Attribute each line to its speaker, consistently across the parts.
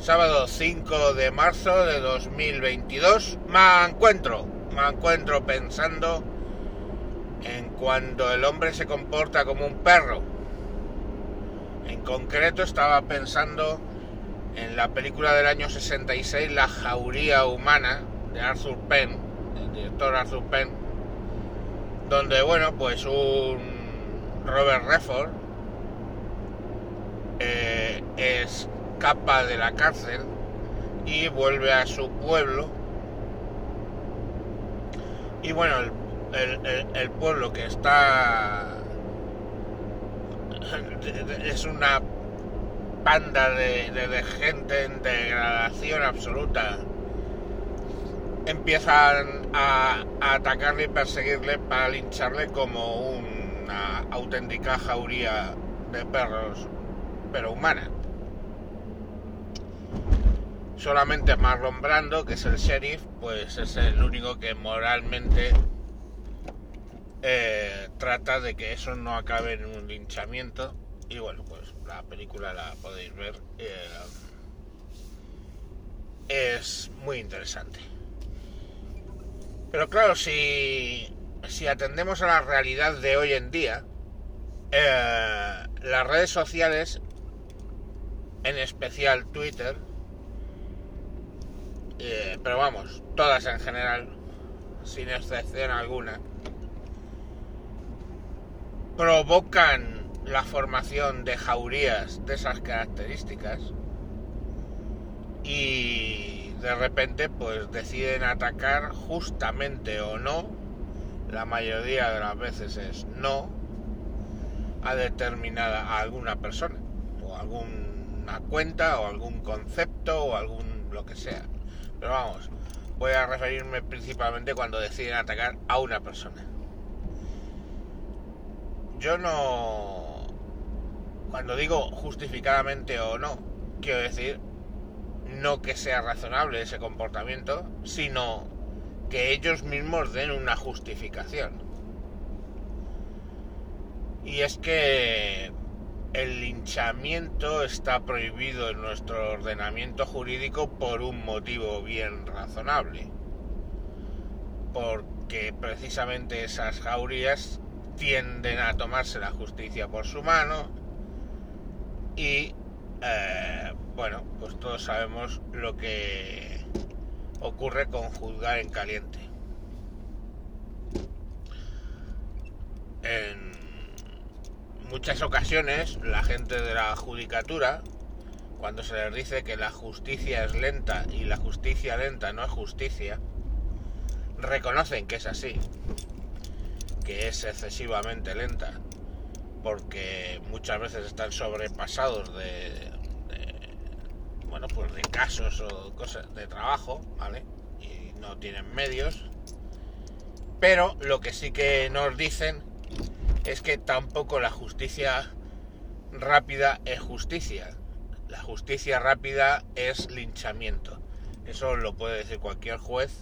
Speaker 1: sábado 5 de marzo de 2022, me encuentro, me encuentro pensando en cuando el hombre se comporta como un perro. En concreto estaba pensando en la película del año 66, La jauría humana, de Arthur Penn, el director Arthur Penn, donde, bueno, pues un Robert Redford eh, escapa de la cárcel y vuelve a su pueblo. Y bueno, el, pueblo que está es una banda de, gente en degradación absoluta empiezan a, a, atacarle y perseguirle para lincharle como una auténtica jauría de perros pero humana. Solamente Marlon Brando, que es el sheriff, pues es el único que moralmente eh, trata de que eso no acabe en un linchamiento. Y bueno, pues la película la podéis ver. Eh, es muy interesante. Pero claro, si, si atendemos a la realidad de hoy en día, eh, las redes sociales en especial Twitter, eh, pero vamos, todas en general, sin excepción alguna, provocan la formación de jaurías de esas características y de repente pues deciden atacar justamente o no, la mayoría de las veces es no, a determinada, a alguna persona o algún cuenta o algún concepto o algún lo que sea. Pero vamos, voy a referirme principalmente cuando deciden atacar a una persona. Yo no... Cuando digo justificadamente o no, quiero decir no que sea razonable ese comportamiento, sino que ellos mismos den una justificación. Y es que el linchamiento está prohibido en nuestro ordenamiento jurídico por un motivo bien razonable. Porque precisamente esas jaurías tienden a tomarse la justicia por su mano y eh, bueno, pues todos sabemos lo que ocurre con juzgar en caliente. En muchas ocasiones la gente de la judicatura, cuando se les dice que la justicia es lenta y la justicia lenta no es justicia, reconocen que es así, que es excesivamente lenta, porque muchas veces están sobrepasados de, bueno, pues de casos o cosas de trabajo, ¿vale? Y no tienen medios. Pero lo que sí que nos dicen es que tampoco la justicia rápida es justicia. La justicia rápida es linchamiento. Eso lo puede decir cualquier juez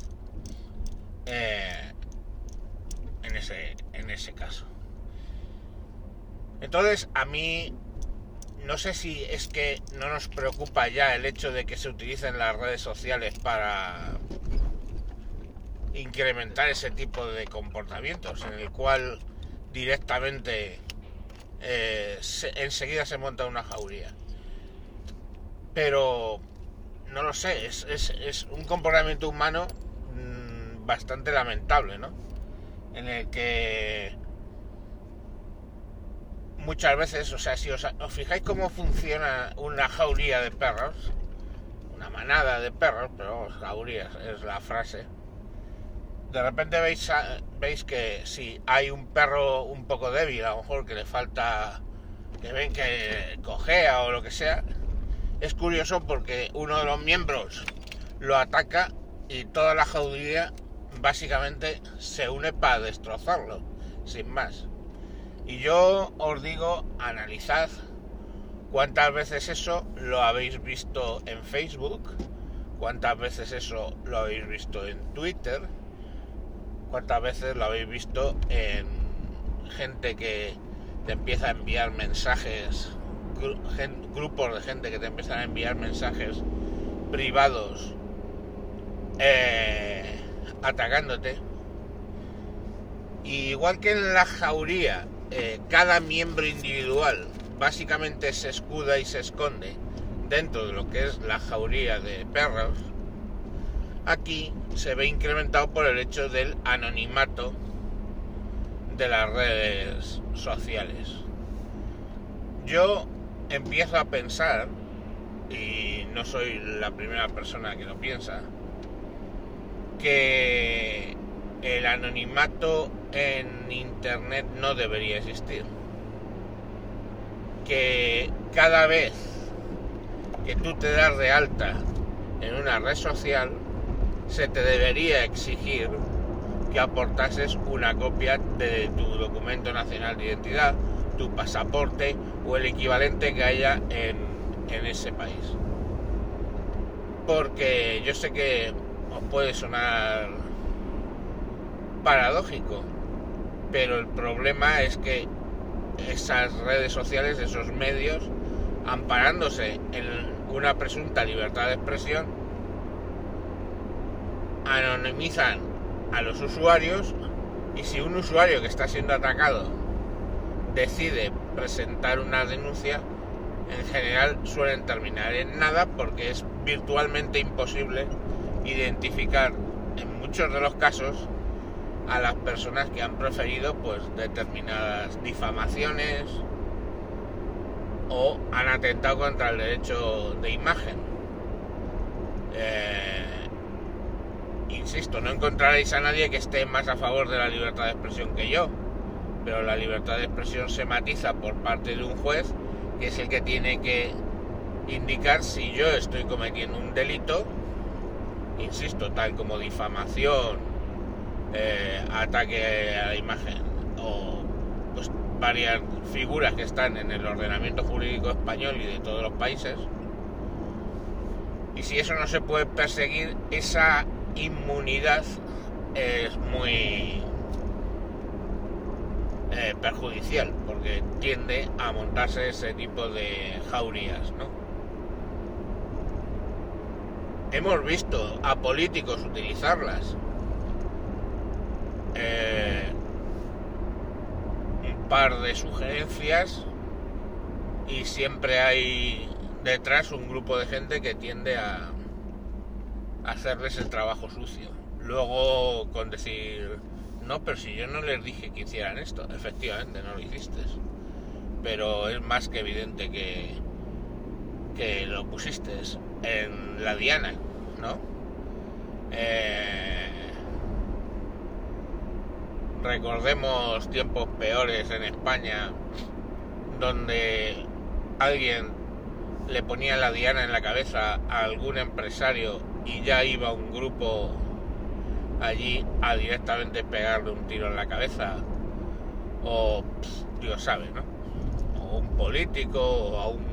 Speaker 1: eh, en, ese, en ese caso. Entonces, a mí no sé si es que no nos preocupa ya el hecho de que se utilicen las redes sociales para incrementar ese tipo de comportamientos en el cual directamente eh, enseguida se monta una jauría. Pero no lo sé, es, es, un comportamiento humano mm, bastante lamentable, ¿no? En el que muchas veces, o sea, si os, os fijáis cómo funciona una jauría de perros, una manada de perros, pero jaurías es la frase, de repente veis, veis que si hay un perro un poco débil, a lo mejor que le falta, que ven que cojea o lo que sea, es curioso porque uno de los miembros lo ataca y toda la jauría básicamente se une para destrozarlo, sin más. Y yo os digo, analizad cuántas veces eso lo habéis visto en Facebook, cuántas veces eso lo habéis visto en Twitter, cuántas veces lo habéis visto en gente que te empieza a enviar mensajes, grupos de gente que te empiezan a enviar mensajes privados eh, atacándote. igual que en la jauría, eh, cada miembro individual básicamente se escuda y se esconde dentro de lo que es la jauría de perros, aquí se ve incrementado por el hecho del anonimato de las redes sociales. Yo empiezo a pensar, y no soy la primera persona que lo piensa, que el anonimato en Internet no debería existir. Que cada vez que tú te das de alta en una red social, se te debería exigir que aportases una copia de tu documento nacional de identidad, tu pasaporte o el equivalente que haya en, en ese país. Porque yo sé que os puede sonar paradójico, pero el problema es que esas redes sociales, esos medios, amparándose en una presunta libertad de expresión, anonimizan a los usuarios y si un usuario que está siendo atacado decide presentar una denuncia, en general suelen terminar en nada porque es virtualmente imposible identificar en muchos de los casos a las personas que han preferido pues determinadas difamaciones o han atentado contra el derecho de imagen. Eh, insisto, no encontraréis a nadie que esté más a favor de la libertad de expresión que yo, pero la libertad de expresión se matiza por parte de un juez, que es el que tiene que indicar si yo estoy cometiendo un delito, insisto, tal como difamación, eh, ataque a la imagen o pues, varias figuras que están en el ordenamiento jurídico español y de todos los países. Y si eso no se puede perseguir, esa inmunidad es muy eh, perjudicial porque tiende a montarse ese tipo de jaurías, ¿no? Hemos visto a políticos utilizarlas. Eh, un par de sugerencias y siempre hay detrás un grupo de gente que tiende a hacerles el trabajo sucio. Luego con decir, no, pero si yo no les dije que hicieran esto, efectivamente no lo hiciste. Pero es más que evidente que, que lo pusiste en la diana, ¿no? Eh, recordemos tiempos peores en España donde alguien le ponía la diana en la cabeza a algún empresario y ya iba un grupo allí a directamente pegarle un tiro en la cabeza o Dios sabe, ¿no? O un político o a un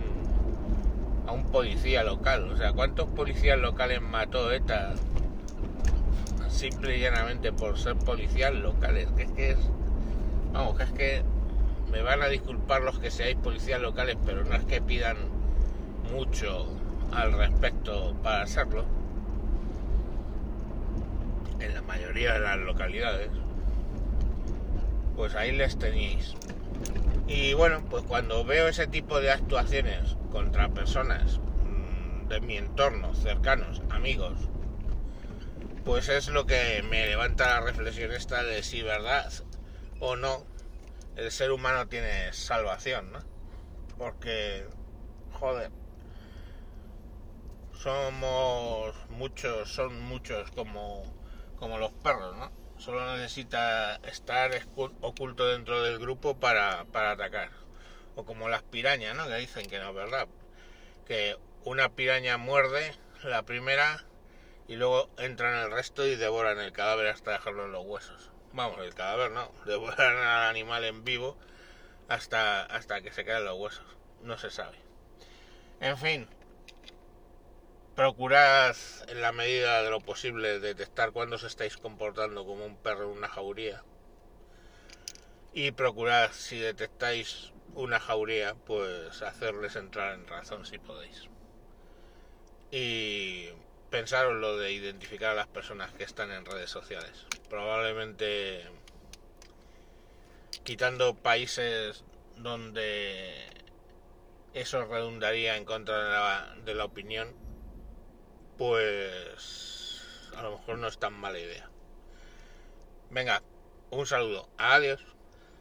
Speaker 1: a un policía local, o sea, ¿cuántos policías locales mató ETA simple y llanamente por ser policías locales? Que es que es vamos, que es que me van a disculpar los que seáis policías locales, pero no es que pidan mucho al respecto para hacerlo en la mayoría de las localidades, pues ahí les tenéis. Y bueno, pues cuando veo ese tipo de actuaciones contra personas mm, de mi entorno, cercanos, amigos, pues es lo que me levanta la reflexión esta de si verdad o no el ser humano tiene salvación, ¿no? Porque, joder, somos muchos, son muchos como como los perros, ¿no? Solo necesita estar oculto dentro del grupo para, atacar. O como las pirañas, ¿no? Que dicen que no es verdad. Que una piraña muerde la primera y luego entran el resto y devoran el cadáver hasta dejarlo en los huesos. Vamos, el cadáver no, devoran al animal en vivo hasta, hasta que se caen los huesos. No se sabe. En fin, procurad en la medida de lo posible detectar cuándo os estáis comportando como un perro en una jauría y procurad si detectáis una jauría pues hacerles entrar en razón si podéis y pensaros lo de identificar a las personas que están en redes sociales. Probablemente quitando países donde eso redundaría en contra de la, de la opinión, pues a lo mejor no es tan mala idea. Venga, un saludo. Adiós.